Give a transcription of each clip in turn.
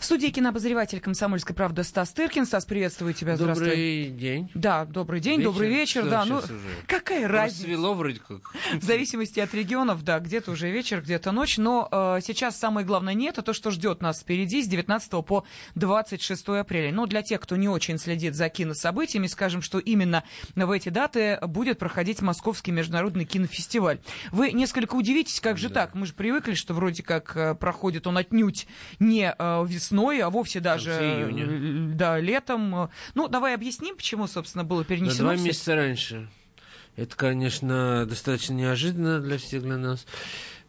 В студии кинообозреватель «Комсомольской правды» Стас Тыркин. Стас, приветствую тебя. Добрый Здравствуй. день. Да, добрый день, Вечер? добрый вечер. Что да, ну, уже? какая разница? Рассвело вроде как. В зависимости от регионов, да, где-то уже вечер, где-то ночь. Но э, сейчас самое главное не это, то, что ждет нас впереди с 19 по 26 апреля. Но для тех, кто не очень следит за кинособытиями, скажем, что именно в эти даты будет проходить Московский международный кинофестиваль. Вы несколько удивитесь, как же Да. так? Мы же привыкли, что вроде как э, проходит он отнюдь не э, весной, а вовсе даже июня. э, да, летом. Ну, давай объясним, почему, собственно, было На перенесено. два всё- месяца раньше. Это, конечно, достаточно неожиданно для всех для нас.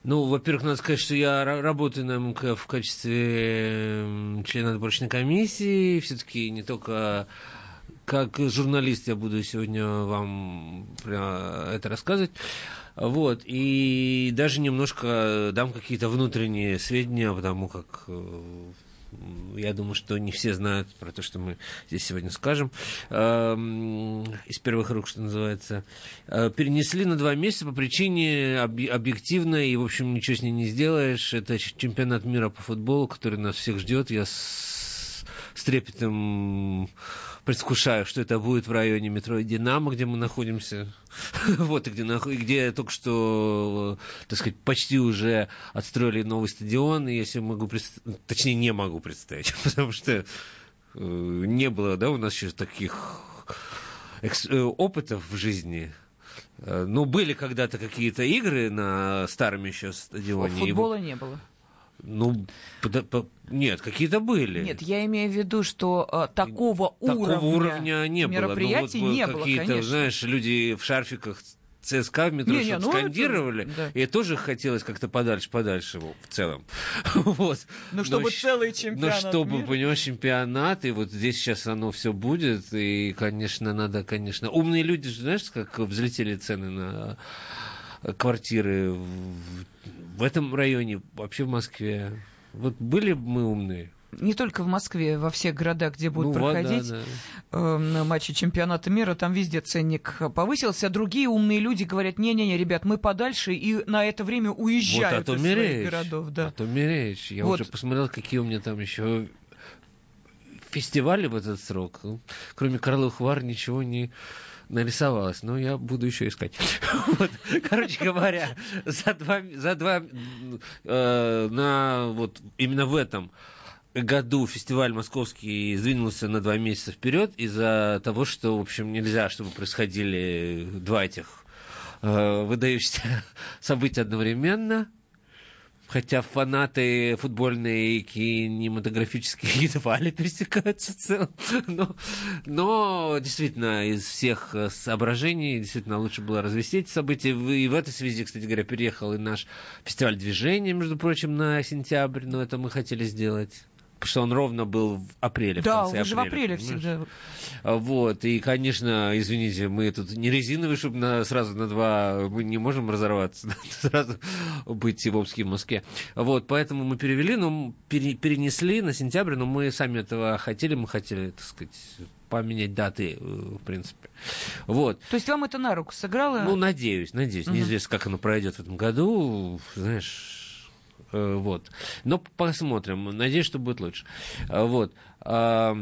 Ну, во-первых, надо сказать, что я ра- работаю на МК в качестве м, члена отборочной комиссии. Все-таки не только как журналист я буду сегодня вам это рассказывать. Вот, и даже немножко дам какие-то внутренние сведения, потому как э, я думаю, что не все знают про то, что мы здесь сегодня скажем. Эм, Из первых рук, что называется. Э, Перенесли на два месяца по причине объ- объективной, и, в общем, ничего с ней не сделаешь. Это чемпионат мира по футболу, который нас всех ждет. Я с, с трепетом предвкушаю, что это будет в районе метро «Динамо», где мы находимся. Вот, и где, где только что, так сказать, почти уже отстроили новый стадион, и если могу представить, точнее, не могу представить, потому что э, не было, да, у нас еще таких э, опытов в жизни. Э, Ну, были когда-то какие-то игры на старом еще стадионе. Футбола не было. Ну, пода- по- нет, какие-то были. Нет, я имею в виду, что э, такого, Такого уровня, уровня не было. Ну, мероприятий вот, не было, Какие-то, конечно. знаешь, люди в шарфиках ЦСКА в метро Не-не, что-то ну, это- скандировали, да. и тоже хотелось как-то подальше-подальше в целом. вот. Ну, чтобы щ- целый Ну, чемпионат чтобы, мира. понимаешь, чемпионат, и вот здесь сейчас оно все будет, и, конечно, надо, конечно... Умные люди, же, знаешь, как взлетели цены на квартиры в, в этом районе, вообще в Москве. Вот были бы мы умные. Не только в Москве, во всех городах, где будут Ну, вот, да, проходить да. э, матчи чемпионата мира, там везде ценник повысился. А другие умные люди говорят, не-не-не, ребят, мы подальше, и на это время Вот, уезжают а то из своих городов. Да. А то мерещь. Я Вот. уже посмотрел, какие у меня там еще фестивали в этот срок. Кроме Карловых Вар ничего не нарисовалось, но я буду еще искать. Вот. Короче говоря, за два, за два э, на вот именно в этом году фестиваль московский сдвинулся на два месяца вперед из-за того, что, в общем, нельзя, чтобы происходили два этих э, выдающихся события одновременно. Хотя фанаты футбольные и кинематографические едва ли пересекаются в. Но, но действительно, из всех соображений, действительно, лучше было развести эти события. И в этой связи, кстати говоря, переехал и наш фестиваль движения, между прочим, на сентябрь. Но это мы хотели сделать. Потому что он ровно был в апреле. в Да, конце он же в апреле понимаешь? всегда. А, Вот, и, конечно, извините, мы тут не резиновые, чтобы на, сразу на два, мы не можем разорваться, сразу быть в Омске, и в Москве. Вот, поэтому мы перевели, но пере- перенесли на сентябрь, но мы сами этого хотели, мы хотели, так сказать, поменять даты, э, в принципе. Вот. То есть вам это на руку сыграло? Ну, надеюсь, надеюсь. Мгм. Неизвестно, как оно пройдет в этом году, знаешь. Э, Вот. Но посмотрим. Надеюсь, что будет лучше. А, Вот. А,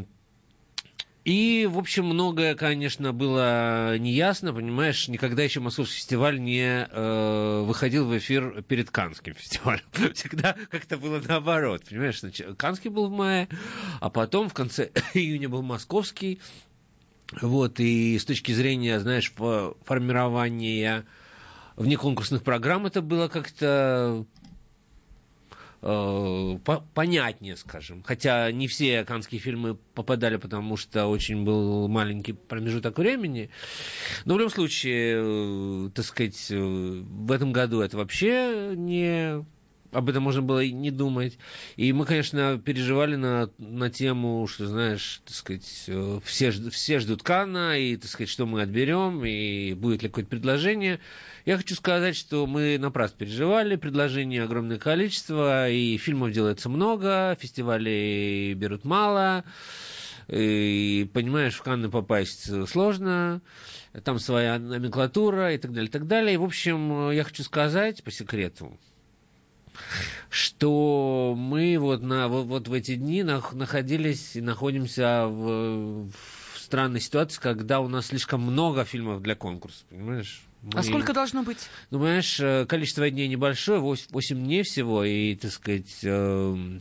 И, в общем, многое, конечно, было неясно, понимаешь, никогда еще Московский фестиваль не э, выходил в эфир перед Канским фестивалем. Всегда как-то было наоборот, понимаешь, сначала Канский был в мае, а потом в конце июня был Московский, вот, и с точки зрения, знаешь, фо- формирования внеконкурсных программ это было как-то э, по- понятнее, скажем. Хотя не все канские фильмы попадали, потому что очень был маленький промежуток времени. Но в любом случае, э, так сказать, э, в этом году это вообще не об этом можно было и не думать. И мы, конечно, переживали на, на тему, что, знаешь, так сказать, э, все, все ждут Кана, и, так сказать, что мы отберем, и будет ли какое-то предложение. Я хочу сказать, что мы напрасно переживали, предложений огромное количество, и фильмов делается много, фестивалей берут мало, и, понимаешь, в Канны попасть сложно, там своя номенклатура и так далее, и так далее. И, в общем, я хочу сказать по секрету, что мы вот, на, вот, вот в эти дни находились и находимся в, в странной ситуации, когда у нас слишком много фильмов для конкурса, понимаешь? Мы... А сколько должно быть? Ну, понимаешь, э, количество дней небольшое, 8, 8 дней всего, и, так сказать, э, э,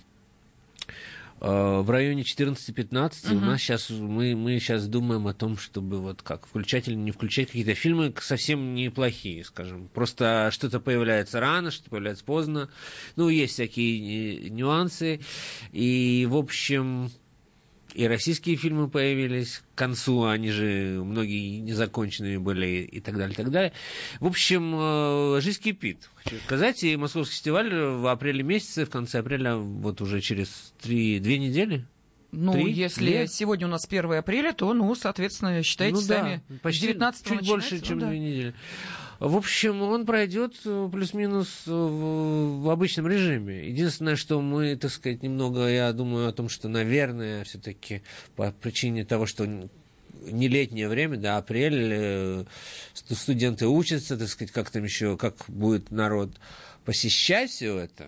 в районе 14-15 угу. у нас сейчас, мы, мы сейчас думаем о том, чтобы вот как включать или не включать какие-то фильмы совсем неплохие, скажем. Просто что-то появляется рано, что-то появляется поздно. Ну, есть всякие э, нюансы. И, в общем, и российские фильмы появились к концу, они же многие незаконченные были и так далее, и так далее. В общем, э, жизнь кипит. Хочу сказать, и Московский фестиваль в апреле месяце, в конце апреля, вот уже через три, две недели, ну, Три? если Две? сегодня у нас 1 апреля, то, ну, соответственно, считайте ну, сами, да, почти 19 чуть больше, чем ну, да. две недели. В общем, он пройдет э, плюс-минус э, в, в обычном режиме. Единственное, что мы, так сказать, немного, я думаю о том, что, наверное, все-таки по причине того, что не летнее время, да, апрель, э, студенты учатся, так сказать, как там еще, как будет народ посещать все это,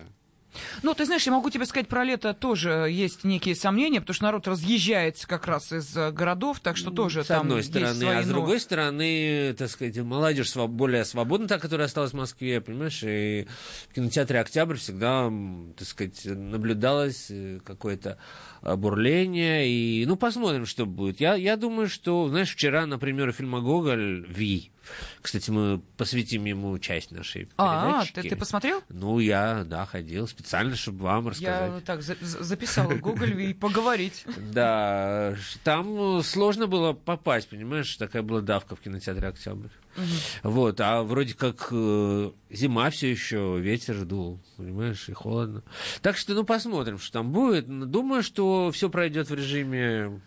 ну, ты знаешь, я могу тебе сказать, про лето тоже есть некие сомнения, потому что народ разъезжается как раз из э, городов, так что тоже с там одной стороны, свои, а с другой стороны, так сказать, молодежь более свободна, та, которая осталась в Москве, понимаешь, и в кинотеатре «Октябрь» всегда, так сказать, наблюдалось э, какое-то бурление, и, ну, посмотрим, что будет. Я, я думаю, что, знаешь, вчера, например, фильма «Гоголь» «Ви», кстати, мы посвятим ему часть нашей а, передачи. А, ты, ты посмотрел? Ну, я, да, ходил специально, чтобы вам рассказать. Я так за записала Google и поговорить. Да, там сложно было попасть, понимаешь, такая была давка в кинотеатре «Октябрь». Вот, а вроде как э, зима все еще, ветер дул, понимаешь, и холодно. Так что, ну, посмотрим, что там будет. Думаю, что все пройдет в режиме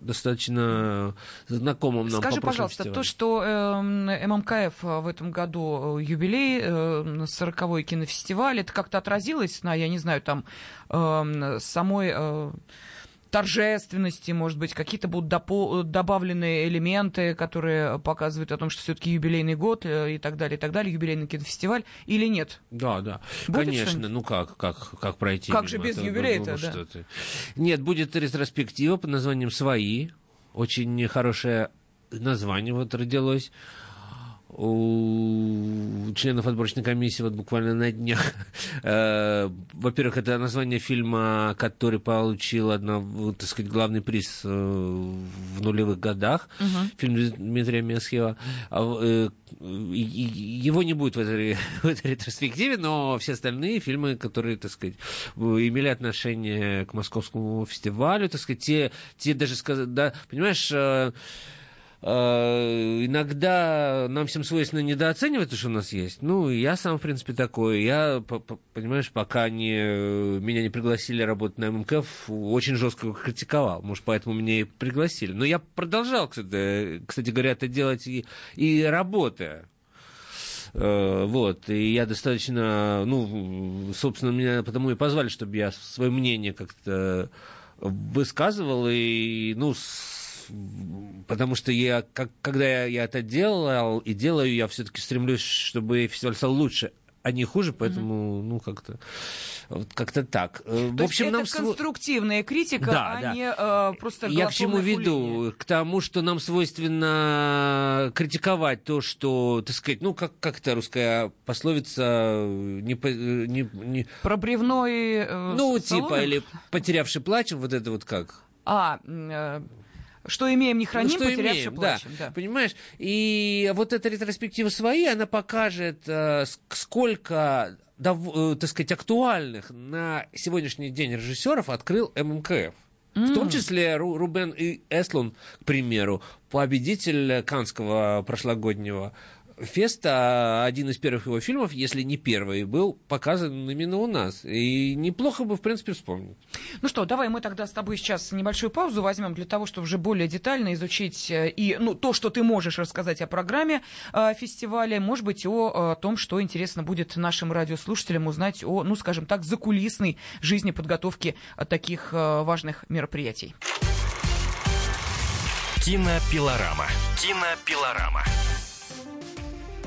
достаточно знакомым нам Скажи, по пожалуйста, фестивалю. то, что э, ММКФ в этом году э, юбилей, э, 40-й кинофестиваль, это как-то отразилось на, я не знаю, там, э, самой... Э, торжественности, может быть, какие-то будут допо- добавлены элементы, которые показывают о том, что все-таки юбилейный год э, и так далее, и так далее, юбилейный кинофестиваль, или нет? Да, да, будет конечно, ну как, как, как пройти? Как же без юбилея-то, да? Нет, будет ретроспектива под названием «Свои», очень хорошее название вот родилось у членов отборочной комиссии вот буквально на днях. Э, во-первых, это название фильма, который получил одно, так сказать, главный приз э, в нулевых годах. Угу. Фильм Дмитрия Месхева. А, э, его не будет в этой, в этой ретроспективе, но все остальные фильмы, которые, так сказать, имели отношение к московскому фестивалю, так сказать, те, те даже сказать, да, понимаешь, иногда нам всем свойственно недооценивать то, что у нас есть. Ну, я сам, в принципе, такой. Я, понимаешь, пока не, меня не пригласили работать на ММКФ, очень жестко критиковал. Может, поэтому меня и пригласили. Но я продолжал, кстати, кстати говоря, это делать и, и работая. Э, вот, и я достаточно, ну, собственно, меня потому и позвали, чтобы я свое мнение как-то высказывал, и, ну, потому что я, как, когда я, я это делал и делаю, я все-таки стремлюсь, чтобы фестиваль стал лучше, а не хуже, поэтому, mm-hmm. ну, как-то вот как-то так. Э, То в общем, есть нам это конструктивная критика, да, а да. не э, просто Я к чему веду? К тому, что нам свойственно критиковать то, что, так сказать, ну, как, как это русская пословица, не, не, не... Про бревно и э, Ну, типа, соломинку? типа, или потерявший плачем, вот это вот как? А, э, что имеем, не храним, что имеем, плачем. Да, да. Понимаешь? И вот эта ретроспектива свои, она покажет, э, сколько, э, так сказать, актуальных на сегодняшний день режиссеров открыл ММКФ. Mm. В том числе Рубен и Эслун, к примеру, победитель Канского прошлогоднего Феста, один из первых его фильмов, если не первый, был показан именно у нас. И неплохо бы, в принципе, вспомнить. Ну что, давай мы тогда с тобой сейчас небольшую паузу возьмем для того, чтобы уже более детально изучить э, и ну, то, что ты можешь рассказать о программе э, фестиваля, может быть, о, о том, что интересно будет нашим радиослушателям узнать о, ну, скажем так, закулисной жизни подготовки э, таких э, важных мероприятий. Кинопилорама. Кинопилорама.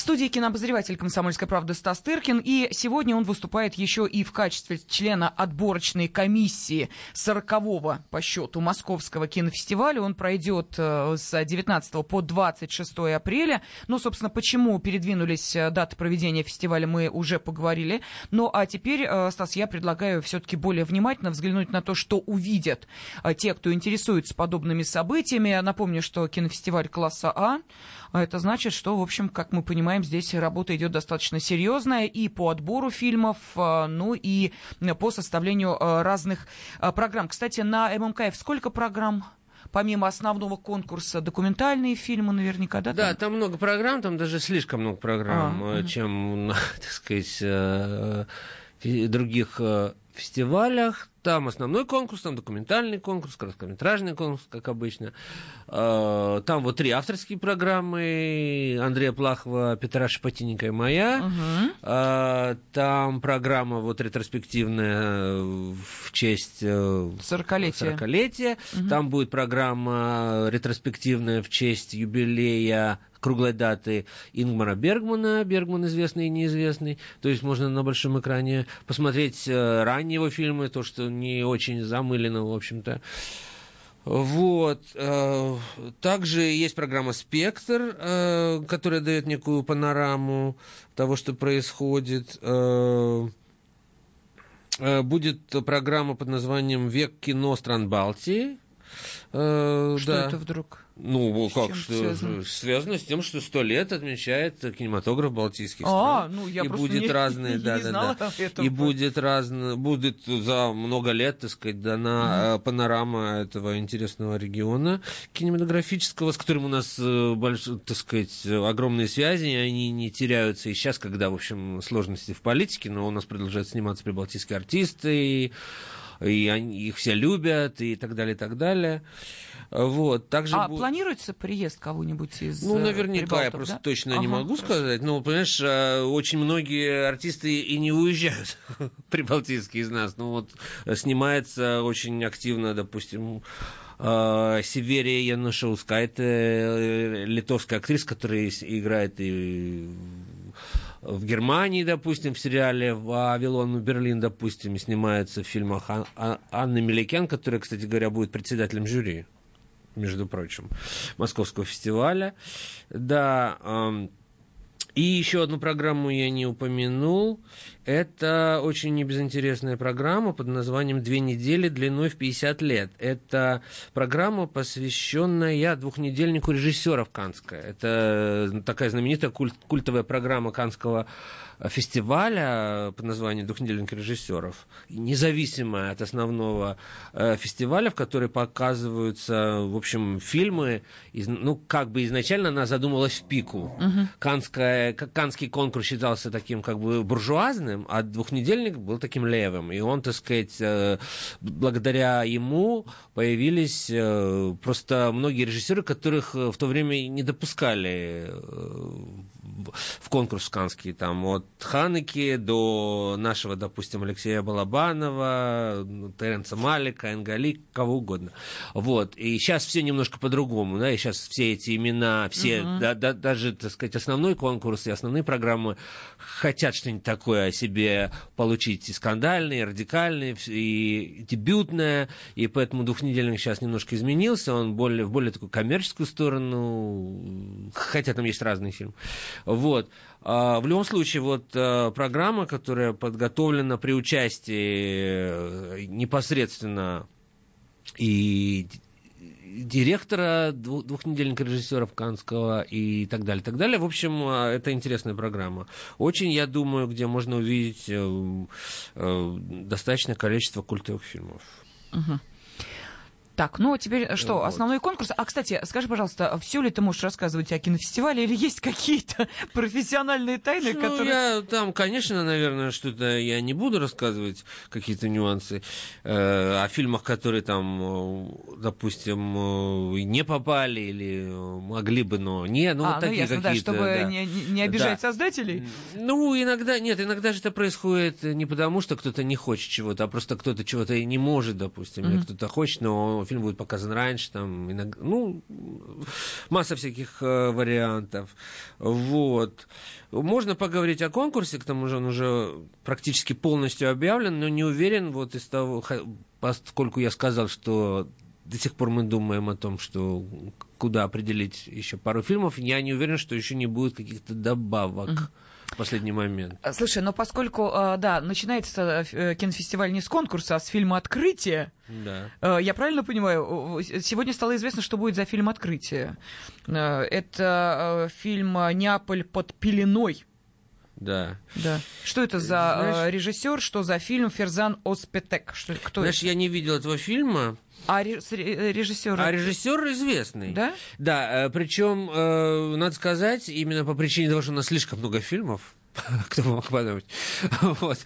студии кинообозреватель «Комсомольской правды» Стас Тыркин. И сегодня он выступает еще и в качестве члена отборочной комиссии 40-го по счету Московского кинофестиваля. Он пройдет э, с 19 по 26 апреля. Ну, собственно, почему передвинулись э, даты проведения фестиваля, мы уже поговорили. Ну, а теперь, э, Стас, я предлагаю все-таки более внимательно взглянуть на то, что увидят те, кто интересуется подобными событиями. Напомню, что кинофестиваль класса а это значит, что, в общем, как мы понимаем, здесь работа идет достаточно серьезная и по отбору фильмов, а, ну и по составлению а, разных программ. Кстати, на ММКФ сколько программ? помимо основного конкурса документальные фильмы наверняка, да? Да, там, там много программ, там даже слишком много программ, а, чем, так сказать, э, других э, фестивалях. Там основной конкурс, там документальный конкурс, короткометражный конкурс, как обычно. А, там вот три авторские программы Андрея Плахова, Петра Шапотинника и моя. Угу. Там программа вот ретроспективная в честь 40-летия. 40 угу. Там будет программа ретроспективная в честь юбилея круглой даты Ингмара Бергмана, Бергман известный и неизвестный. То есть можно на большом экране посмотреть э, ранние его фильмы, то, что не очень замылено, в общем-то. Вот. Э, также есть программа «Спектр», э, которая дает некую панораму того, что происходит. Будет программа под названием «Век кино стран Балтии». Что да. это вдруг? Ну, с как что связано? связано с тем, что сто лет отмечает кинематограф Балтийских а, стран. ну я и будет не, разные, не, да, не да, знала да. Этого. И будет разные, будет за много лет, так сказать, дана mm панорама этого интересного региона кинематографического, с которым у нас, э, так сказать, огромные связи, и они не теряются и сейчас, когда, в общем, сложности в политике, но у нас продолжают сниматься прибалтийские артисты, и, и они, их все любят, и так далее, и так далее. Вот, также а будет... планируется приезд кого-нибудь из Ну, наверняка, я просто да? точно ага, не могу хорошо. сказать. Но, понимаешь, а, очень многие артисты и не уезжают прибалтийские из нас. Ну, вот снимается очень активно, допустим, а, Северия Янушевская, это э, литовская актриса, которая играет и в Германии, допустим, в сериале «Вавилон Берлин», допустим, снимается в фильмах Анны Меликян, которая, кстати говоря, будет председателем жюри между прочим, Московского фестиваля. Да, и еще одну программу я не упомянул. Это очень небезынтересная программа под названием «Две недели длиной в 50 лет». Это программа, посвященная двухнедельнику режиссеров Канская. Это такая знаменитая культ, культовая программа Канского фестиваля под названием «Двухнедельник режиссеров», независимая от основного э, фестиваля, в который показываются, в общем, фильмы, ну, как бы изначально она задумалась в пику. Угу. Канская, Канский конкурс считался таким как бы буржуазным, а «Двухнедельник» был таким левым. И он, так сказать, э, благодаря ему появились э, просто многие режиссеры, которых в то время не допускали в конкурс канский, там, от Ханеки до нашего, допустим, Алексея Балабанова, Теренца Малика, Энгали, кого угодно. Вот. И сейчас все немножко по-другому, да, и сейчас все эти имена, все, uh-huh. да, да, даже, так сказать, основной конкурс и основные программы хотят что-нибудь такое о себе получить и скандальное, и радикальное, и дебютное, и поэтому двухнедельник сейчас немножко изменился, он более, в более такую коммерческую сторону, хотя там есть разные фильмы. Вот. А, в любом случае, вот а, программа, которая подготовлена при участии э, непосредственно и директора двухнедельника режиссеров Канского и так далее, так далее. В общем, а, это интересная программа. Очень, я думаю, где можно увидеть э, э, достаточное количество культовых фильмов. Угу. Так, ну теперь что, Вот. основной конкурс. А, кстати, скажи, пожалуйста, все ли ты можешь рассказывать о кинофестивале или есть какие-то профессиональные тайны, Ну, которые... я там, конечно, наверное, что-то я не буду рассказывать, какие-то нюансы э, о фильмах, которые там, э, допустим, э, не попали или э, могли бы, но не, ну, а, вот ну такие ясно, да, какие-то. чтобы да. Не, не- обижать Да. создателей. Ну, иногда, нет, иногда же это происходит не потому, что кто-то не хочет чего-то, а просто кто-то чего-то и не может, допустим, или Мгм. кто-то хочет, но фильм будет показан раньше, там, иногда, ну, масса всяких э, вариантов. Вот. Можно поговорить о конкурсе, к тому же он уже практически полностью объявлен, но не уверен, вот из того, поскольку я сказал, что до сих пор мы думаем о том, что куда определить еще пару фильмов, я не уверен, что еще не будет каких-то добавок в последний момент. Слушай, но поскольку, э, да, начинается э, кинофестиваль не с конкурса, а с фильма «Открытие», Да. Э, Я правильно понимаю, сегодня стало известно, что будет за фильм «Открытие». Э, Это э, фильм «Неаполь под пеленой». Да. Да. Что это за Знаешь- режиссер, что за фильм Ферзан Оспетек? Что, кто Знаешь, это? я не видел этого фильма, А режиссер? а режиссер известный. Да? Да, причем, надо сказать, именно по причине того, что у нас слишком много фильмов, кто мог подумать, вот,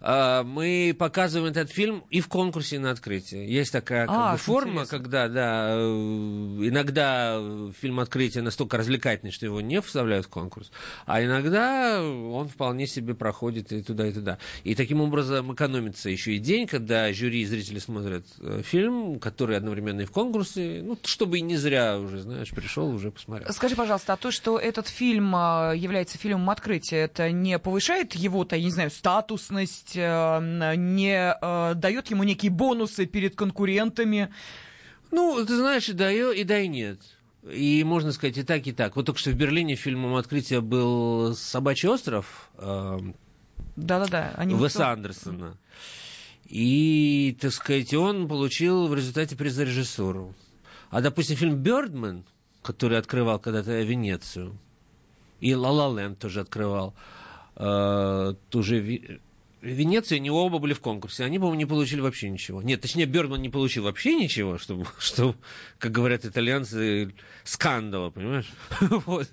а, мы показываем этот фильм и в конкурсе, и на открытии. Есть такая как А, бы, форма, интересно. когда, да, э, иногда фильм открытия настолько развлекательный, что его не вставляют в конкурс, а иногда он вполне себе проходит и туда, и туда. И таким образом экономится еще и день, когда жюри и зрители смотрят э, фильм, который одновременно и в конкурсе, ну, чтобы и не зря уже, знаешь, пришел, уже посмотрел. Скажи, пожалуйста, а то, что этот фильм а, является фильмом открытия, это не повышает его-то, я не знаю, статусность, э, не э, дает ему некие бонусы перед конкурентами? Ну, ты знаешь, и да, и, да, и нет. И можно сказать и так, и так. Вот только что в Берлине фильмом открытия был «Собачий остров» э, Да-да-да. они Уэса Андерсона. И, так сказать, он получил в результате приз за режиссуру. А, допустим, фильм «Бёрдман», который открывал когда-то Венецию, и «Ла Ла Ленд» тоже открывал, э, тоже Ви- Венеция, они оба были в конкурсе. Они, по-моему, не получили вообще ничего. Нет, точнее, Бёрдман не получил вообще ничего, чтобы, что, как говорят итальянцы, скандала, понимаешь? Вот.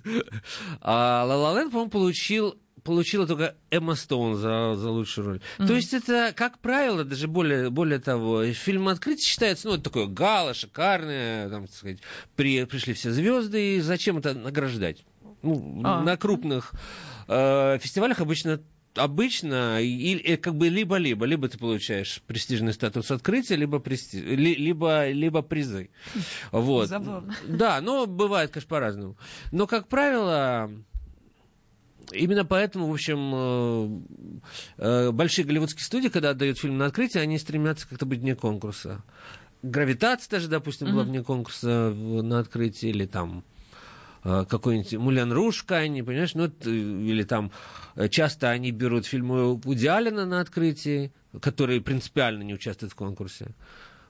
А Ла Ленд, по-моему, получил получила только Эмма Стоун за, за лучшую роль. То есть это, как правило, даже более, более того, фильм «Открытие» считается, ну, это такое гала, шикарное, там, так сказать, при, пришли все звезды, и зачем это награждать? Ну, А. На крупных э, фестивалях обычно обычно и, и как бы либо-либо, либо ты получаешь престижный статус открытия, либо, прести... ли- либо, либо призы. Вот. Забавно. Да, но бывает, конечно, по-разному. Но, как правило, Именно поэтому, в общем, э, э, большие голливудские студии, когда отдают фильм на открытие, они стремятся как-то быть вне конкурса. Гравитация даже, допустим, была вне конкурса на открытии, или там какой-нибудь Мулен Руш, Канни, понимаешь, ну, это, или там э, часто они берут фильмы Вуди Аллена на открытии, которые принципиально не участвуют в конкурсе,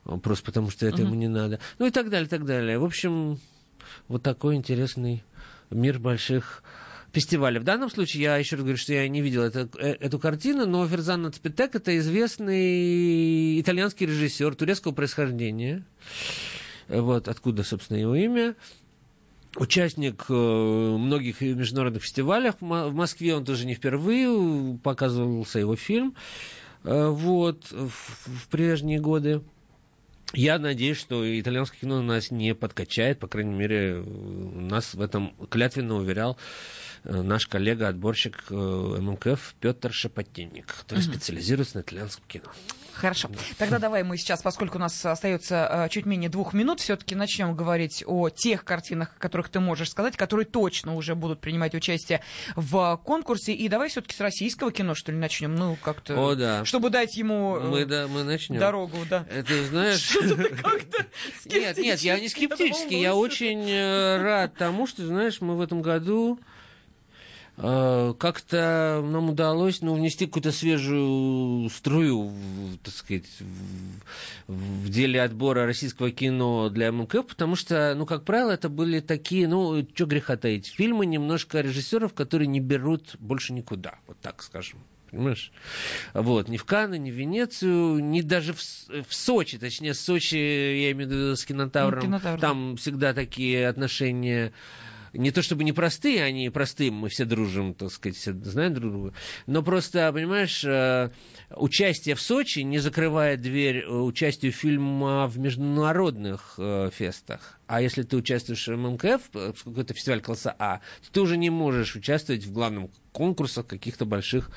э, просто потому что это ему не надо. Ну и так далее, так далее. В общем, вот такой интересный мир больших фестивалей. В данном случае я еще раз говорю, что я не видел это- э, эту картину, но Ферзан Нацпетек это известный итальянский режиссер турецкого происхождения. Э, Вот откуда, собственно, его имя. Участник э, многих международных фестивалей. В Мо- в Москве он тоже не впервые показывался его фильм. Э, Вот, в, прежние годы. Я надеюсь, что итальянское кино нас не подкачает, по крайней мере, э, нас в этом клятвенно уверял э, наш коллега-отборщик э, ММКФ Петр Шапотинник, который специализируется на итальянском кино. Хорошо. Тогда давай мы сейчас, поскольку у нас остается э, чуть менее двух минут, все-таки начнем говорить о тех картинах, о которых ты можешь сказать, которые точно уже будут принимать участие в конкурсе. И давай все-таки с российского кино, что ли, начнем. Ну, как-то. О, да. Чтобы дать ему э, Мы, да, мы начнем. дорогу, да. Это, знаешь... Нет, нет, я не скептически. Я очень э, рад тому, что, знаешь, мы в этом году как-то нам удалось ну, внести какую-то свежую струю, в, так сказать, в, в деле отбора российского кино для ММК, потому что, ну, как правило, это были такие, ну, что греха таить, фильмы немножко режиссеров, которые не берут больше никуда, вот так скажем. понимаешь? Вот, ни в Канны, ни в Венецию, ни даже в, в Сочи, точнее, Сочи, я имею в виду с кинотавром, Ну, кинотавр, да. там всегда такие отношения не то чтобы непростые, они простые, мы все дружим, так сказать, все знаем друг друга, но просто, понимаешь, э, участие в Сочи не закрывает дверь э, участию фильма в международных э, фестах. А если ты участвуешь в ММКФ, э, какой-то фестиваль класса А, то ты уже не можешь участвовать в главном конкурсах каких-то больших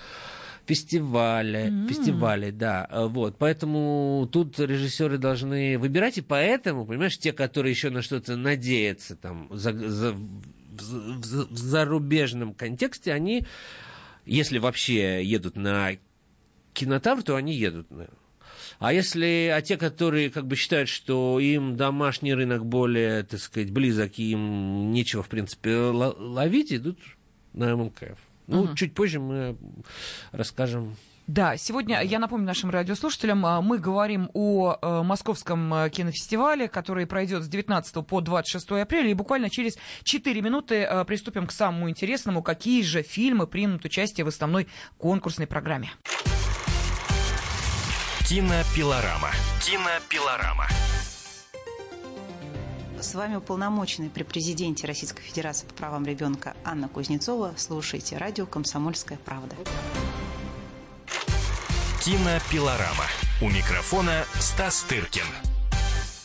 фестиваля, фестивалей, да, вот, поэтому тут режиссеры должны выбирать, и поэтому, понимаешь, те, которые еще на что-то надеются, там, за, за- в, в- в зарубежном контексте, они, если вообще едут на кинотавр, то они едут на. А если, а те, которые как бы считают, что им домашний рынок более, так сказать, близок, и им нечего, в принципе, ло- ловить, идут на ММКФ. Ну, чуть позже мы расскажем. Да, сегодня, я напомню нашим радиослушателям, а, мы говорим о э, Московском э, кинофестивале, который пройдет с 19 по 26 апреля, и буквально через 4 минуты э, приступим к самому интересному, какие же фильмы примут участие в основной конкурсной программе. Кинопилорама. Кинопилорама. С вами уполномоченный при президенте Российской Федерации по правам ребенка Анна Кузнецова. Слушайте радио «Комсомольская правда». Кинопилорама. У микрофона Стас Тыркин.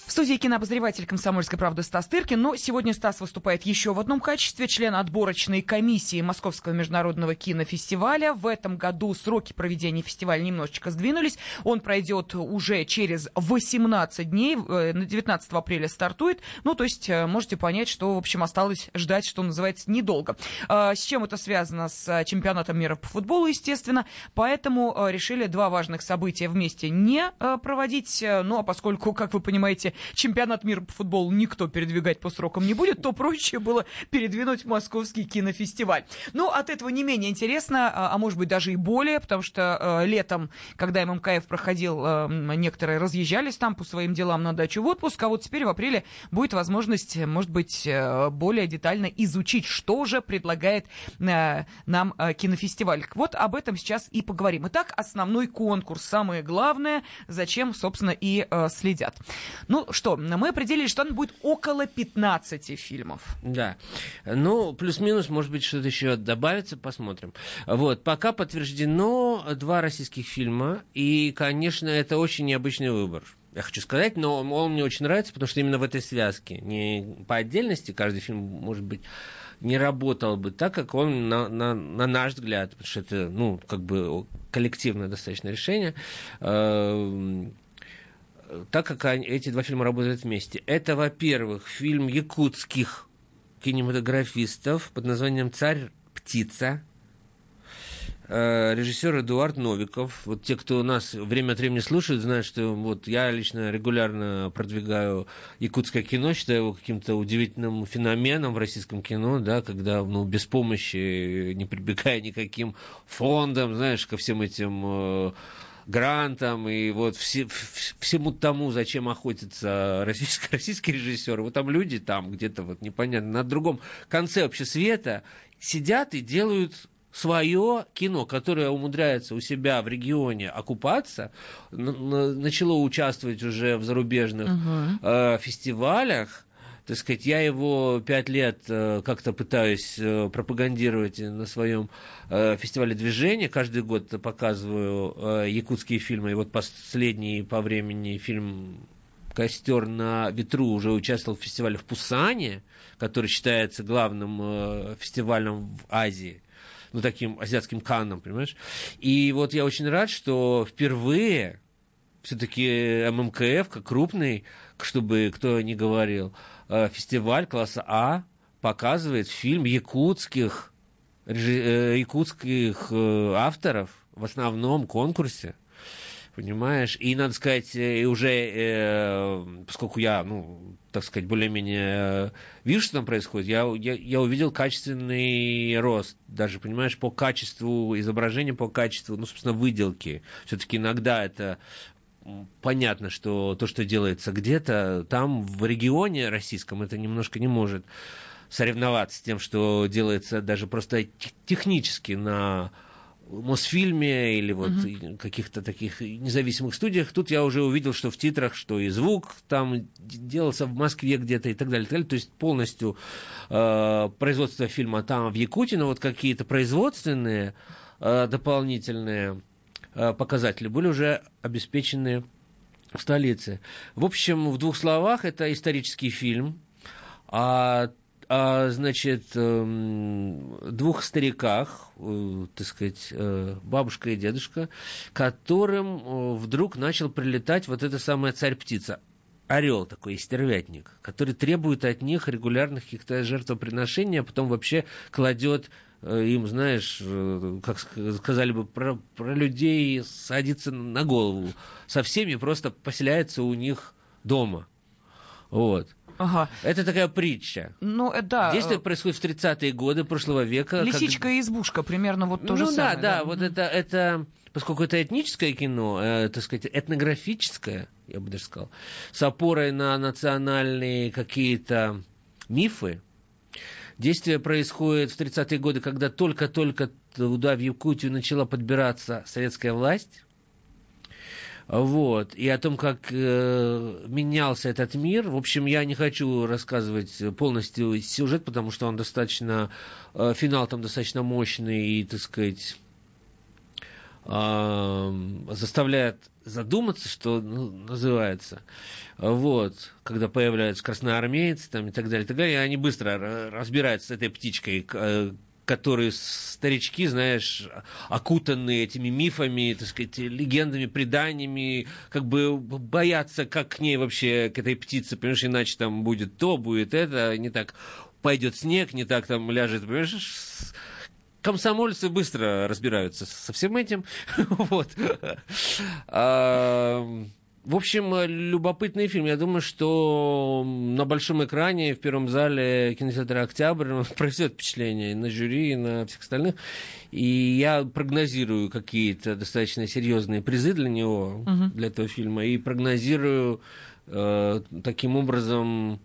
В студии кинообозреватель «Комсомольской правды» Стас Тыркин. Но сегодня Стас выступает еще в одном качестве. Член отборочной комиссии Московского международного кинофестиваля. В этом году сроки проведения фестиваля немножечко сдвинулись. Он пройдет уже через 18 дней. э, На 19 апреля стартует. Ну, то есть э, можете понять, что, в общем, осталось ждать, что называется, недолго. А, С чем это связано? С э, чемпионатом мира по футболу, естественно. Поэтому решили два важных события вместе не проводить. Ну, а поскольку, как вы понимаете, чемпионат мира по футболу никто передвигать по срокам не будет, то проще было передвинуть московский кинофестиваль. Ну, от этого не менее интересно, а а может быть даже и более, потому что э, летом, когда ММКФ проходил, э, некоторые разъезжались там по своим делам на дачу в отпуск, а вот теперь в апреле будет возможность, может быть, э, более детально изучить, что же предлагает нам кинофестиваль. Вот об этом сейчас и поговорим. Итак, основной конкурс, самое главное, зачем, собственно, и следят. Ну что, мы определили, что он будет около 15 фильмов. Да. Ну, плюс-минус, может быть, что-то еще добавится, посмотрим. Вот, пока подтверждено два российских фильма, и, конечно, это очень необычный выбор. Я хочу сказать, но он мне очень нравится, потому что именно в этой связке. Не по отдельности каждый фильм, может быть, не работал бы так, как он, на, на, на наш взгляд, потому что это, ну, как бы коллективное достаточно решение, э, так как они- эти два фильма работают вместе. Это, во-первых, фильм якутских кинематографистов под названием «Царь птица». Э, Режиссер Эдуард Новиков. Вот те, кто нас время от времени слушают, знают, что вот я лично регулярно продвигаю якутское кино, считаю его каким-то удивительным феноменом в российском кино, да, когда ну, без помощи, не прибегая никаким фондам, знаешь, ко всем этим э, грантам и вот все, всему тому, зачем охотятся российские, российские режиссеры. Вот там люди там где-то вот непонятно на другом конце вообще света сидят и делают свое кино, которое умудряется у себя в регионе окупаться, начало участвовать уже в зарубежных э, фестивалях, так сказать, я его пять лет э, как-то пытаюсь э, пропагандировать на своем э, фестивале движения. Каждый год показываю якутские фильмы. И вот последний по времени фильм «Костер на ветру» уже участвовал в фестивале в Пусане, который считается главным фестивалем в Азии ну, таким азиатским канном, понимаешь? И вот я очень рад, что впервые все-таки ММКФ, как крупный, чтобы кто ни говорил, фестиваль класса А показывает фильм якутских, э, якутских э, авторов в основном конкурсе. Понимаешь? И, надо сказать, э, и уже, э, поскольку я, ну, так сказать, более-менее э, вижу, что там происходит, я, я, я увидел качественный рост, даже, понимаешь, по качеству изображения, по качеству, ну, собственно, выделки. Все-таки иногда это понятно, что то, что делается где-то, там в регионе российском это немножко не может соревноваться с тем, что делается даже просто тех- технически на Мосфильме или вот uh каких-то таких независимых студиях. Тут я уже увидел, что в титрах, что и звук там делался в Москве где-то и так далее. И так далее. То есть полностью э, производство фильма там в Якутии, но вот какие-то производственные э, дополнительные показатели были уже обеспечены в столице. В общем, в двух словах, это исторический фильм о о, значит, эм, двух стариках, э, так сказать, э, бабушка и дедушка, которым э, вдруг начал прилетать вот эта самая царь-птица, орел такой, стервятник, который требует от них регулярных каких-то жертвоприношений, а потом вообще кладет им, знаешь, как сказали бы, про, про людей садится на голову. Со всеми просто поселяется у них дома. Вот. Ага. Это такая притча. Ну, э, да. Действие э, происходит в 30-е годы прошлого века. Лисичка как... и избушка, примерно вот то ну, же да, самое. Да, да, вот это, это, поскольку это этническое кино, э, так сказать, этнографическое, я бы даже сказал, с опорой на национальные какие-то мифы, Действие происходит в 30-е годы, когда только-только туда, в Якутию, начала подбираться советская власть. Вот. И о том, как э, менялся этот мир. В общем, я не хочу рассказывать полностью сюжет, потому что он достаточно... Э, финал там достаточно мощный и, так сказать, э, заставляет задуматься, что ну, называется. Вот. Когда появляются красноармейцы там, и так далее, и так далее. И они быстро разбираются с этой птичкой, э, которые старички, знаешь, окутанные этими мифами, так сказать, легендами, преданиями, как бы боятся, как к ней вообще, к этой птице, понимаешь, иначе там будет то, будет это, не так пойдет снег, не так там ляжет, понимаешь, комсомольцы быстро разбираются со всем этим. Вот. В общем, любопытный фильм. Я думаю, что на большом экране в первом зале кинотеатра «Октябрь» он произведет впечатление и на жюри, и на всех остальных. И я прогнозирую какие-то достаточно серьезные призы для него, угу. для этого фильма, и прогнозирую э, таким образом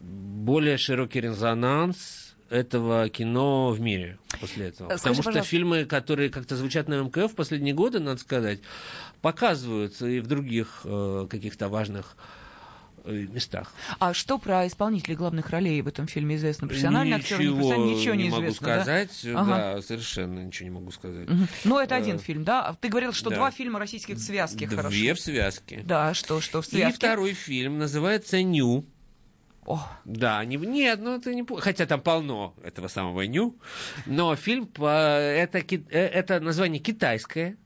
более широкий резонанс этого кино в мире после этого. Скажи, Потому что пожалуйста. фильмы, которые как-то звучат на МКФ в последние годы, надо сказать, показываются и в других э, каких-то важных э, местах. А что про исполнителей главных ролей в этом фильме известно? Профессиональные актеры, ничего ничего не, не могу известно, сказать, да? да, совершенно ничего не могу сказать. Угу. Но это один э, фильм, да? Ты говорил, что да. два фильма российских в связке Две хорошо. в связке. Да, что, что в связке? И второй фильм называется «Ню». О. Да, не, нет, ну это не... Хотя там полно этого самого ню. Но фильм, это, э, это название китайское,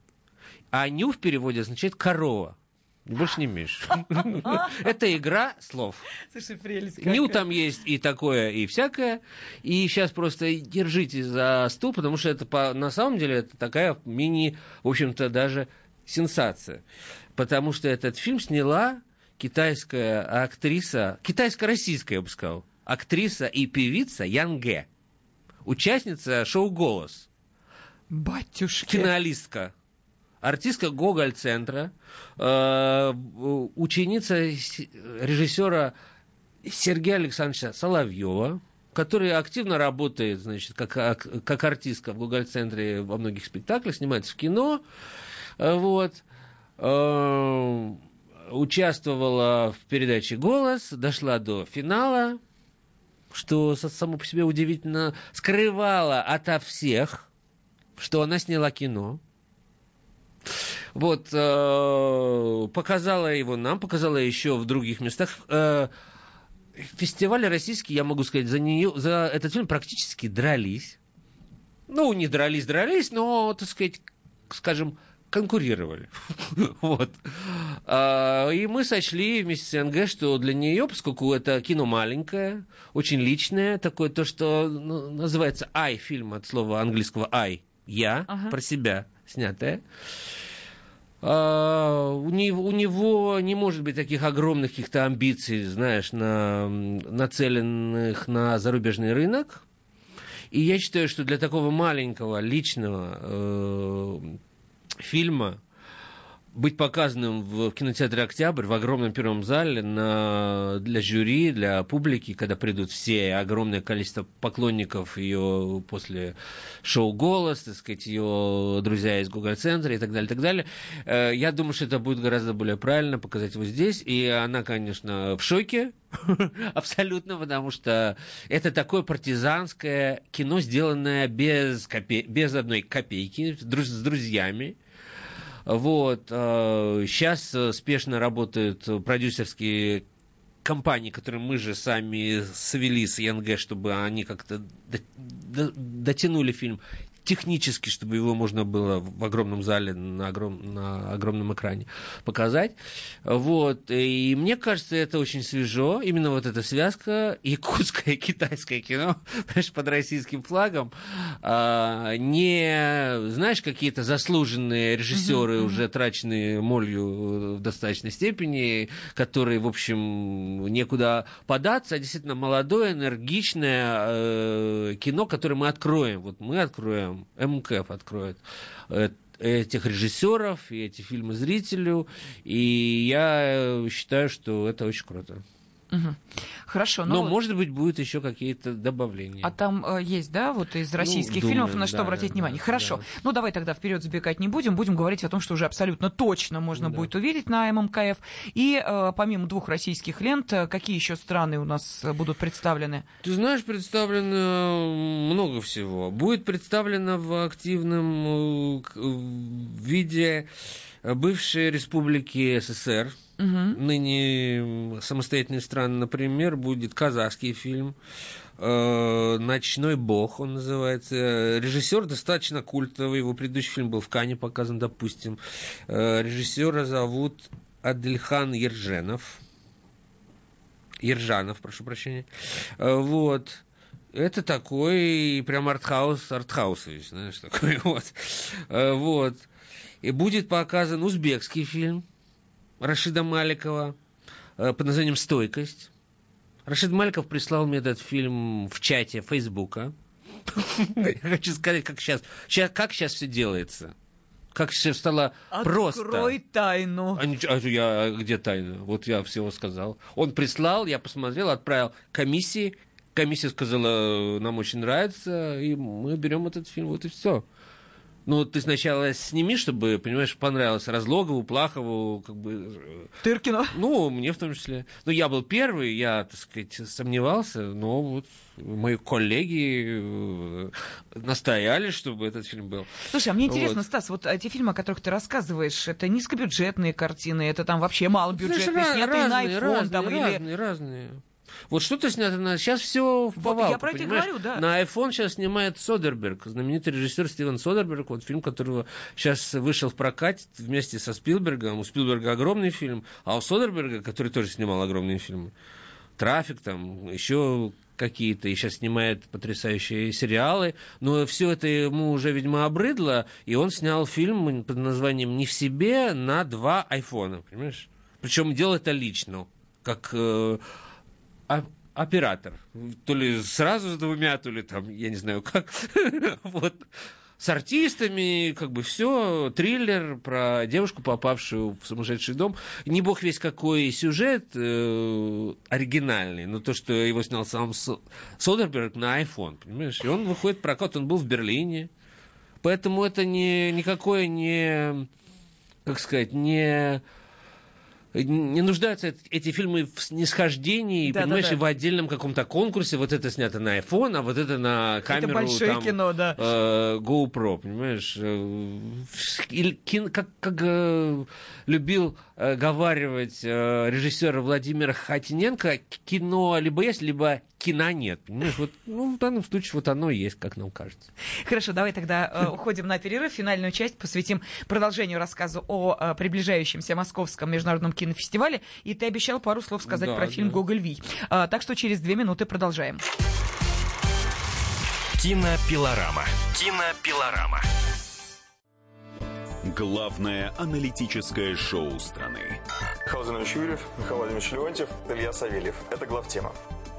а ню в переводе означает корова. Больше не имеешь. Это игра слов. Слушай, прелесть. Ню там есть и такое, и всякое. И сейчас просто держите за стул, потому что это по, на самом деле это такая мини, в общем-то, даже сенсация. Потому что этот фильм сняла китайская актриса, китайско-российская, я бы сказал, актриса и певица Янге, участница шоу «Голос». Батюшки. Финалистка. Артистка Гоголь-центра, э, ученица режиссера Сергея Александровича Соловьева, который активно работает, значит, как, как артистка в Гоголь-центре во многих спектаклях, снимается в кино. Э, вот. Участвовала в передаче «Голос», дошла до финала, что само по себе удивительно, скрывала ото всех, что она сняла кино. Вот, э, показала его нам, показала еще в других местах. Э, фестивали российские, я могу сказать, за, нее, за этот фильм практически дрались. Ну, не дрались, дрались, но, так сказать, скажем, конкурировали. вот. А, и мы сочли вместе с НГ, что для нее, поскольку это кино маленькое, очень личное, такое то, что ну, называется «I» фильм от слова английского «I», «я», ага. про себя снятое, Uh, у, него, у него не может быть таких огромных каких-то амбиций, знаешь, на, нацеленных на зарубежный рынок. И я считаю, что для такого маленького личного э, фильма быть показанным в кинотеатре «Октябрь» в огромном первом зале на, для жюри, для публики, когда придут все, огромное количество поклонников ее после шоу «Голос», так сказать, ее друзья из Google-центра и так далее, так далее. Э, я думаю, что это будет гораздо более правильно показать его здесь, и она, конечно, в шоке, абсолютно, потому что это такое партизанское кино, сделанное без, копе... без одной копейки, с друзьями, вот. Сейчас э, э, спешно работают продюсерские компании, которые мы же сами свели с ИНГ, чтобы они как-то дотянули фильм технически, чтобы его можно было в огромном зале на, огром, на огромном экране показать. Вот. И мне кажется, это очень свежо. Именно вот эта связка якутское и китайское кино, знаешь, под российским флагом. А, не, знаешь, какие-то заслуженные режиссеры, uh-huh, уже траченные молью в достаточной степени, которые, в общем, некуда податься, а действительно молодое, энергичное э, кино, которое мы откроем. Вот мы откроем там МКФ откроет э, этих режиссеров и эти фильмы зрителю. И я считаю, что это очень круто. Угу. Хорошо. Но, но может быть, будет еще какие-то добавления. А там э, есть, да, вот из ну, российских ну, фильмов, на что да, обратить да, внимание? Хорошо. Да. Ну, давай тогда вперед забегать не будем. Будем говорить о том, что уже абсолютно точно можно да. будет увидеть на ММКФ. И э, помимо двух российских лент, э, какие еще страны у нас э, будут представлены? Ты знаешь, представлено много всего. Будет представлено в активном виде бывшие республики СССР Угу. Ныне самостоятельные страны, например, будет казахский фильм э, «Ночной бог» он называется. Режиссер достаточно культовый, его предыдущий фильм был в Кане показан, допустим. Э, режиссера зовут Адельхан Ерженов. Ержанов, прошу прощения. Э, вот. Это такой прям артхаус, артхаусовый, знаешь, такой вот. Вот. И будет показан узбекский фильм – Рашида Маликова э, под названием «Стойкость». Рашид Маликов прислал мне этот фильм в чате Фейсбука. Я хочу сказать, как сейчас, сейчас, как сейчас все делается. Как все стало Открой просто. Открой тайну. А, а я, где тайна? Вот я всего сказал. Он прислал, я посмотрел, отправил комиссии. Комиссия сказала, нам очень нравится, и мы берем этот фильм, вот и все. Ну, ты сначала сними, чтобы, понимаешь, понравилось Разлогову, Плахову, как бы... Тыркину? Ну, мне в том числе. Ну, я был первый, я, так сказать, сомневался, но вот мои коллеги э, настояли, чтобы этот фильм был. Слушай, а мне интересно, вот. Стас, вот эти фильмы, о которых ты рассказываешь, это низкобюджетные картины, это там вообще малобюджетные, Знаешь, снятые разные, на iPhone разные, там, разные, или... разные. Вот что-то снято на... Сейчас все в повалку, вот Я про это говорю, да. На iPhone сейчас снимает Содерберг, знаменитый режиссер Стивен Содерберг, вот фильм, которого сейчас вышел в прокат вместе со Спилбергом. У Спилберга огромный фильм, а у Содерберга, который тоже снимал огромные фильмы, «Трафик», там, еще какие-то, и сейчас снимает потрясающие сериалы, но все это ему уже, видимо, обрыдло, и он снял фильм под названием «Не в себе» на два айфона, понимаешь? Причем делал это лично, как э, оператор. То ли сразу с двумя, то ли там, я не знаю как. вот. С артистами, как бы все, триллер про девушку, попавшую в сумасшедший дом. Не бог весь какой сюжет э, оригинальный, но то, что его снял сам Содерберг на iPhone, понимаешь? И он выходит в прокат, он был в Берлине. Поэтому это не, никакое не, как сказать, не не нуждаются эти фильмы в снисхождении, да, понимаешь, да, да. в отдельном каком-то конкурсе. Вот это снято на iPhone, а вот это на камеру это большое там, кино, да. э, GoPro, понимаешь? Э, или, кино, как, как э, любил э, говаривать э, режиссер Владимир Хатиненко, кино либо есть, либо кино нет. Понимаешь, вот, ну, в данном случае вот оно и есть, как нам кажется. Хорошо, давай тогда э, уходим на перерыв. Финальную часть посвятим продолжению рассказу о э, приближающемся Московском международном кинофестивале. И ты обещал пару слов сказать да, про фильм да. «Гоголь Ви». А, так что через две минуты продолжаем. Кинопилорама. Кинопилорама. Главное аналитическое шоу страны. Михаил Владимирович Юрьев, Михаил Владимирович Леонтьев, Илья Савельев. Это главтема.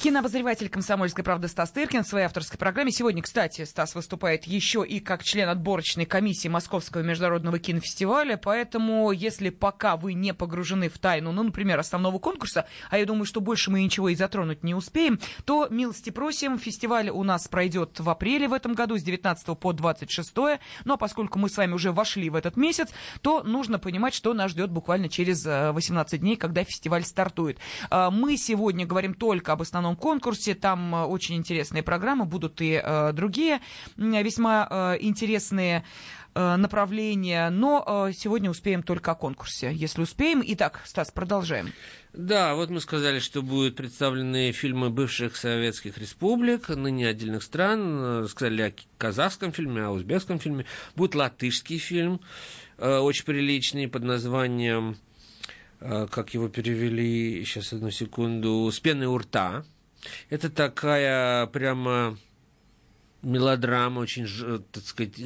Кинообозреватель «Комсомольской правды» Стас Тыркин в своей авторской программе. Сегодня, кстати, Стас выступает еще и как член отборочной комиссии Московского международного кинофестиваля, поэтому если пока вы не погружены в тайну, ну, например, основного конкурса, а я думаю, что больше мы ничего и затронуть не успеем, то милости просим. Фестиваль у нас пройдет в апреле в этом году с 19 по 26. Ну, а поскольку мы с вами уже вошли в этот месяц, то нужно понимать, что нас ждет буквально через 18 дней, когда фестиваль стартует. А, мы сегодня говорим только об основном конкурсе. Там э, очень интересные программы, будут и э, другие весьма э, интересные направления, но сегодня успеем только о конкурсе, если успеем. Итак, Стас, продолжаем. Да, вот мы сказали, что будут представлены фильмы бывших советских республик, ныне отдельных стран. Сказали о казахском фильме, о узбекском фильме. Будет латышский фильм, очень приличный, под названием, как его перевели, сейчас одну секунду, «С пеной у рта». Это такая прямо мелодрама, очень, так сказать,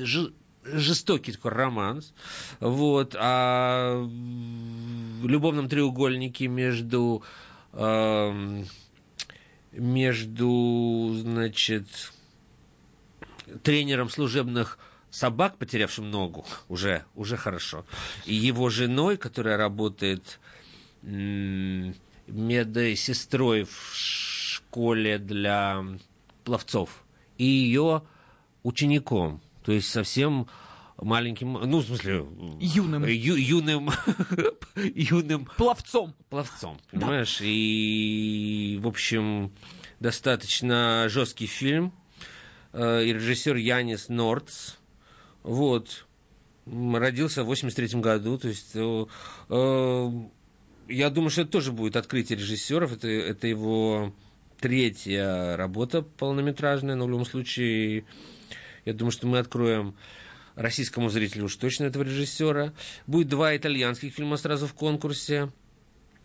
жестокий такой романс. Вот. А в любовном треугольнике между э, между, значит, тренером служебных собак, потерявшим ногу, уже, уже хорошо, и его женой, которая работает медсестрой в школе для пловцов и ее учеником, то есть совсем маленьким, ну, в смысле... Юным. Ю, юным... юным... Пловцом. Пловцом, понимаешь? Да. И, в общем, достаточно жесткий фильм. Э, и режиссер Янис Нордс. Вот. Родился в 83 году, то есть... Э, э, я думаю, что это тоже будет открытие режиссеров. Это, это его третья работа полнометражная, но в любом случае, я думаю, что мы откроем российскому зрителю уж точно этого режиссера. Будет два итальянских фильма сразу в конкурсе.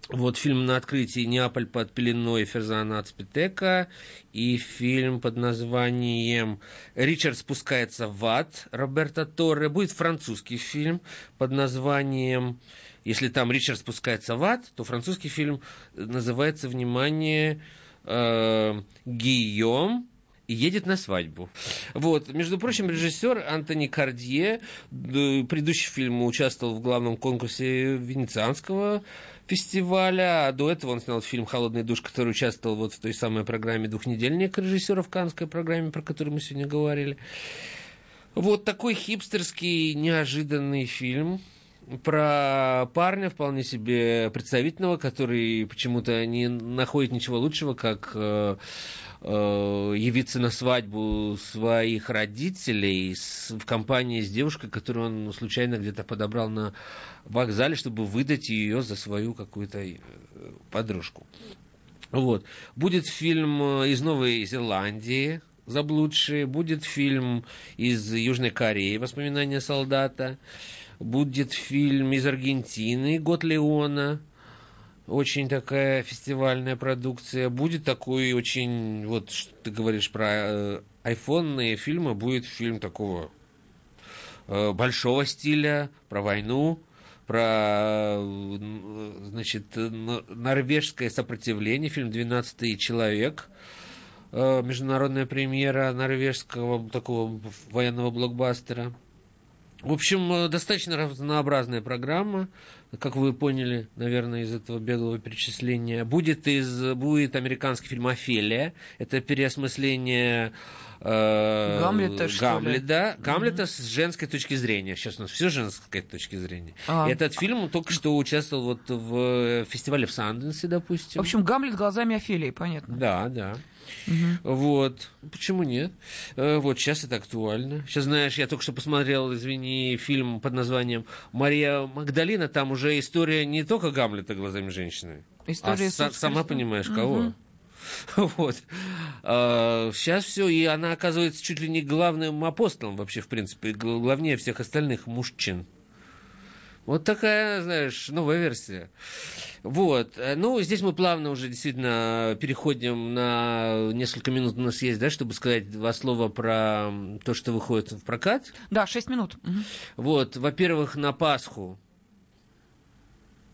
Вот фильм на открытии «Неаполь под пеленой» Ферзана Ацпитека и фильм под названием «Ричард спускается в ад» Роберта Торре. Будет французский фильм под названием если там Ричард спускается в ад, то французский фильм называется «Внимание, э, Гийом едет на свадьбу. Вот. Между прочим, режиссер Антони Кардье, предыдущий фильм участвовал в главном конкурсе Венецианского фестиваля, а до этого он снял фильм «Холодный душ», который участвовал вот в той самой программе «Двухнедельник» режиссера в Каннской программе, про которую мы сегодня говорили. Вот такой хипстерский, неожиданный фильм – про парня вполне себе представительного, который почему-то не находит ничего лучшего, как э, э, явиться на свадьбу своих родителей в компании с девушкой, которую он случайно где-то подобрал на вокзале, чтобы выдать ее за свою какую-то э, подружку. Вот. Будет фильм из Новой Зеландии, заблудшие, будет фильм из Южной Кореи, воспоминания солдата, Будет фильм из Аргентины «Год Леона». Очень такая фестивальная продукция. Будет такой очень, вот ты говоришь про э, айфонные фильмы, будет фильм такого э, большого стиля, про войну, про, э, значит, норвежское сопротивление, фильм «12 человек», международная премьера норвежского такого военного блокбастера – в общем, э, достаточно разнообразная программа, как вы поняли, наверное, из этого беглого перечисления. Будет, из, будет американский фильм «Офелия». Это переосмысление э, Гамлета, Гамлета, Гамлета mm-hmm. с женской точки зрения. Сейчас у нас все женской точки зрения. А. И этот фильм только что участвовал вот в фестивале в Санденсе, допустим. В общем, Гамлет глазами Офелии, понятно. Да, да. Угу. Вот. Почему нет? Э, вот сейчас это актуально. Сейчас, знаешь, я только что посмотрел, извини, фильм под названием «Мария Магдалина». Там уже история не только Гамлета глазами женщины, история а с- сама понимаешь, кого. Угу. Вот. А, сейчас все, и она оказывается чуть ли не главным апостолом вообще, в принципе, главнее всех остальных мужчин. Вот такая, знаешь, новая версия. Вот. Э, Ну, здесь мы плавно уже действительно переходим на несколько минут у нас есть, да, чтобы сказать два слова про то, что выходит в прокат. Да, 6 минут. Вот, во-первых, на Пасху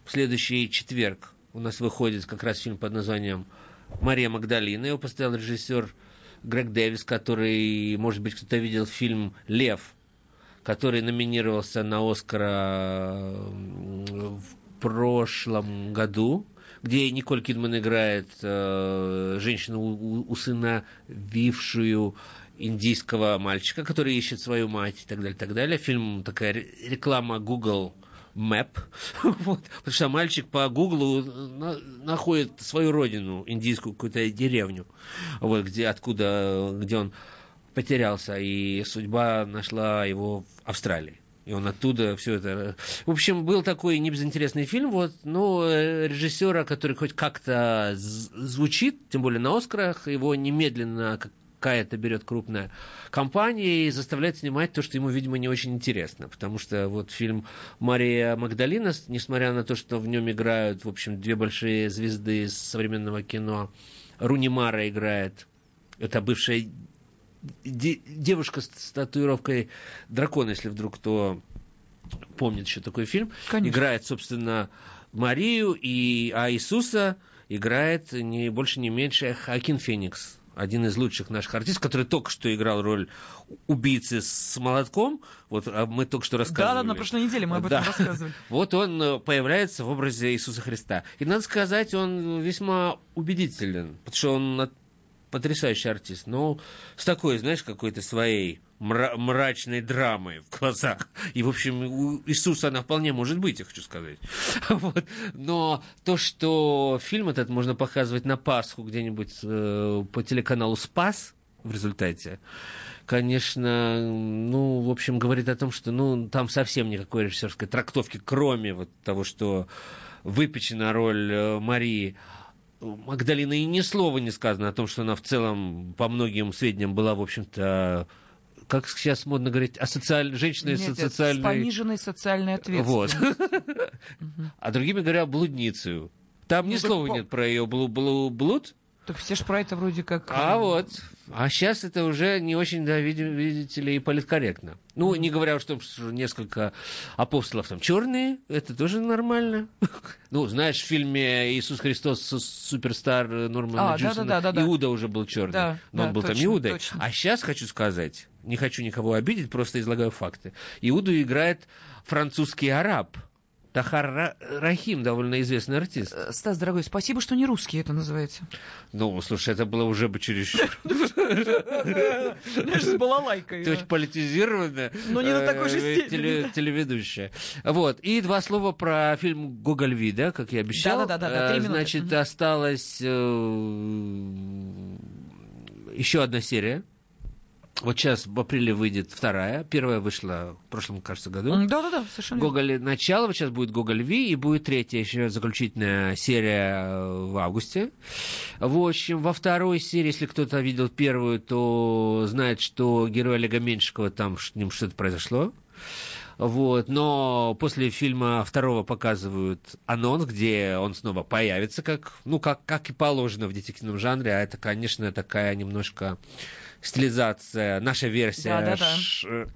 в следующий четверг у нас выходит как раз фильм под названием «Мария Магдалина». Его поставил режиссер Грег Дэвис, который, может быть, кто-то видел фильм «Лев», который номинировался на Оскара м, в прошлом году, где Николь Кидман играет э, женщину, усыновившую индийского мальчика, который ищет свою мать и так далее, так далее. Фильм такая ре- реклама Google Map, вот, потому что мальчик по Гуглу на- находит свою родину, индийскую какую-то деревню, вот, где, откуда, где он потерялся, и судьба нашла его в Австралии. И он оттуда все это... В общем, был такой небезынтересный фильм, вот, но э, режиссера, который хоть как-то звучит, тем более на Оскарах, его немедленно какая-то берет крупная компания и заставляет снимать то, что ему, видимо, не очень интересно. Потому что вот фильм «Мария Магдалина», несмотря на то, что в нем играют, в общем, две большие звезды современного кино, Руни Мара играет, это бывшая де- девушка с, татуировкой дракона, если вдруг кто помнит еще такой фильм, Конечно. играет, собственно, Марию, и, а Иисуса играет не больше, не меньше Хакин Феникс, один из лучших наших артистов, который только что играл роль убийцы с молотком. Вот а мы только что рассказывали. Да, да, на прошлой неделе мы об этом Да. рассказывали. Вот он э, появляется в образе Иисуса Христа. И надо сказать, он весьма убедителен, потому что он потрясающий артист, но с такой, знаешь, какой-то своей мра- мрачной драмой в глазах. И, в общем, у Иисуса она вполне может быть, я хочу сказать. Вот. Но то, что фильм этот можно показывать на Пасху где-нибудь э, по телеканалу «Спас» в результате, конечно, ну, в общем, говорит о том, что, ну, там совсем никакой режиссерской трактовки, кроме вот того, что выпечена роль э, Марии Магдалины, и ни слова не сказано о том, что она в целом, по многим сведениям, была, в общем-то, как сейчас модно говорить, асоциаль... женщиной Нет, со- это с социальной... пониженной социальной Вот. ответственностью. А другими говоря, блудницей. Там ни Ну, слова нет про ее блуд, Так все же про это вроде как... а э, вот. А сейчас это уже не очень, да, види- видите ли, и политкорректно. Ну, не говоря уж о том, что несколько апостолов там черные, это тоже нормально. Ну, знаешь, в фильме «Иисус Христос. Суперстар» Нормана А, Джусона да-да-да-да-да. Иуда уже был черный. Да, но он да, был там точно, Иудой. точно. А сейчас хочу сказать, не хочу никого обидеть, просто излагаю факты. Иуду играет французский араб. Тахар Ра- Рахим, довольно известный артист. э, Стас, дорогой, спасибо, что не русский это называется. Ну, слушай, это было уже бы чересчур. Знаешь, с балалайкой. Ты очень политизированная. Но не на такой же э, степени. Телеведущая. Вот. И два слова про фильм «Гоголь Вида», как я обещал. Да-да-да-да, три Э. Значит, Мгм. осталась еще одна серия. Вот сейчас в апреле выйдет вторая. Первая вышла в прошлом, кажется, году. Да-да-да, совершенно верно. Гоголь начало, вот сейчас будет Гоголь Ви, и будет третья еще заключительная серия э, в августе. В общем, во второй серии, если кто-то видел первую, то знает, что герой Олега Меньшикова, там с ним что-то произошло. Вот, но после фильма второго показывают анонс, где он снова появится, как, ну, как, как и положено в детективном жанре, а это, конечно, такая немножко стилизация, наша версия Да-да-да. Ш-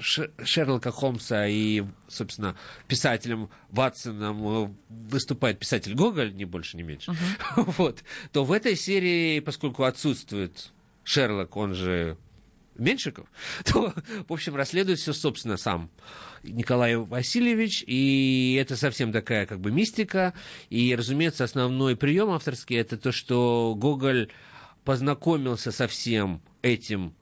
Ш- Шерлока Холмса и, собственно, писателем Ватсоном э, выступает писатель Гоголь, не больше, не меньше, вот, то в этой серии, поскольку отсутствует Шерлок, он же Меньшиков, то, в общем, расследует все, собственно, сам Николай Васильевич, и это совсем такая как бы мистика, и, разумеется, основной прием авторский это то, что Гоголь познакомился со всем этим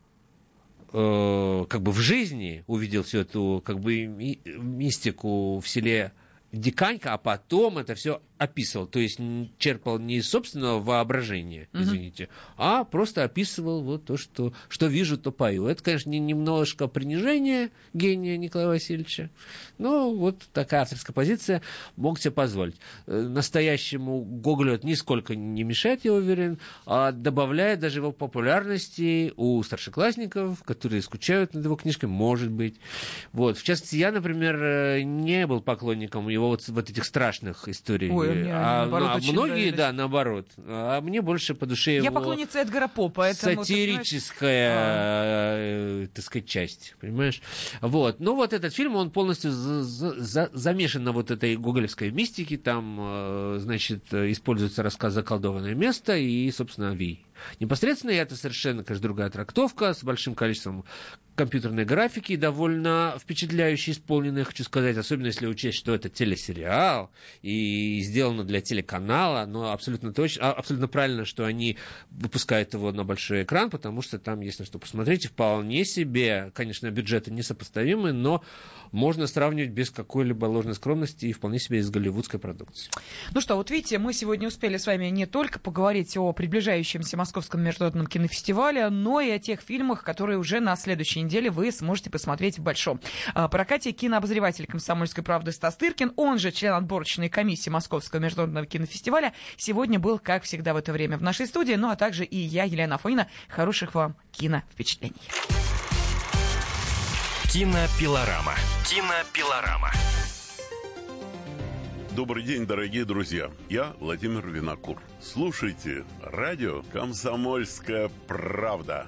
э, как бы в жизни, увидел всю эту как бы ми- мистику в селе Диканька, а потом это все описывал, то есть черпал не из собственного воображения, извините, а просто описывал вот то, что, что вижу, то пою. Это, конечно, не, немножко принижение гения Николая Васильевича, но вот такая авторская позиция мог себе позволить. Э, настоящему Гоголю это нисколько не мешает, я уверен, а добавляет даже его популярности у старшеклассников, которые скучают над его книжками, может быть. Вот. В частности, я, например, э, не был поклонником его вот, вот этих страшных историй. Ой, мне а, наоборот, а многие, нравились. да, наоборот. А мне больше по душе Я его поклонница Эдгара По, поэтому... ты понимаешь, сатирическая, э, так сказать, часть, понимаешь? Вот. Ну, вот этот фильм, он полностью за- за- за- замешан на вот этой гоголевской мистике. Там, э, значит, э, используется рассказ «Заколдованное место» и, собственно, «Вий». Непосредственно это совершенно, конечно, другая трактовка с большим количеством компьютерной графики, довольно впечатляюще исполненной, хочу сказать, особенно если учесть, что это телесериал и сделано для телеканала, но абсолютно точно, а- абсолютно правильно, что они выпускают его на большой экран, потому что там есть на что посмотреть, и вполне себе, конечно, бюджеты несопоставимы, но можно сравнивать без какой-либо ложной скромности и вполне себе из голливудской продукции. Ну что, вот видите, мы сегодня успели с вами не только поговорить о приближающемся Московском международном кинофестивале, но и о тех фильмах, которые уже на следующей неделе вы сможете посмотреть в Большом а, прокате. Кинообозреватель «Комсомольской правды» Стас Тыркин, он же член отборочной комиссии Московского международного кинофестиваля, сегодня был, как всегда, в это время в нашей студии, ну а также и я, Елена Афонина. Хороших вам киновпечатлений. Кинопилорама. Кинопилорама. Добрый день, дорогие друзья. Я Владимир Винокур. Слушайте радио «Комсомольская правда».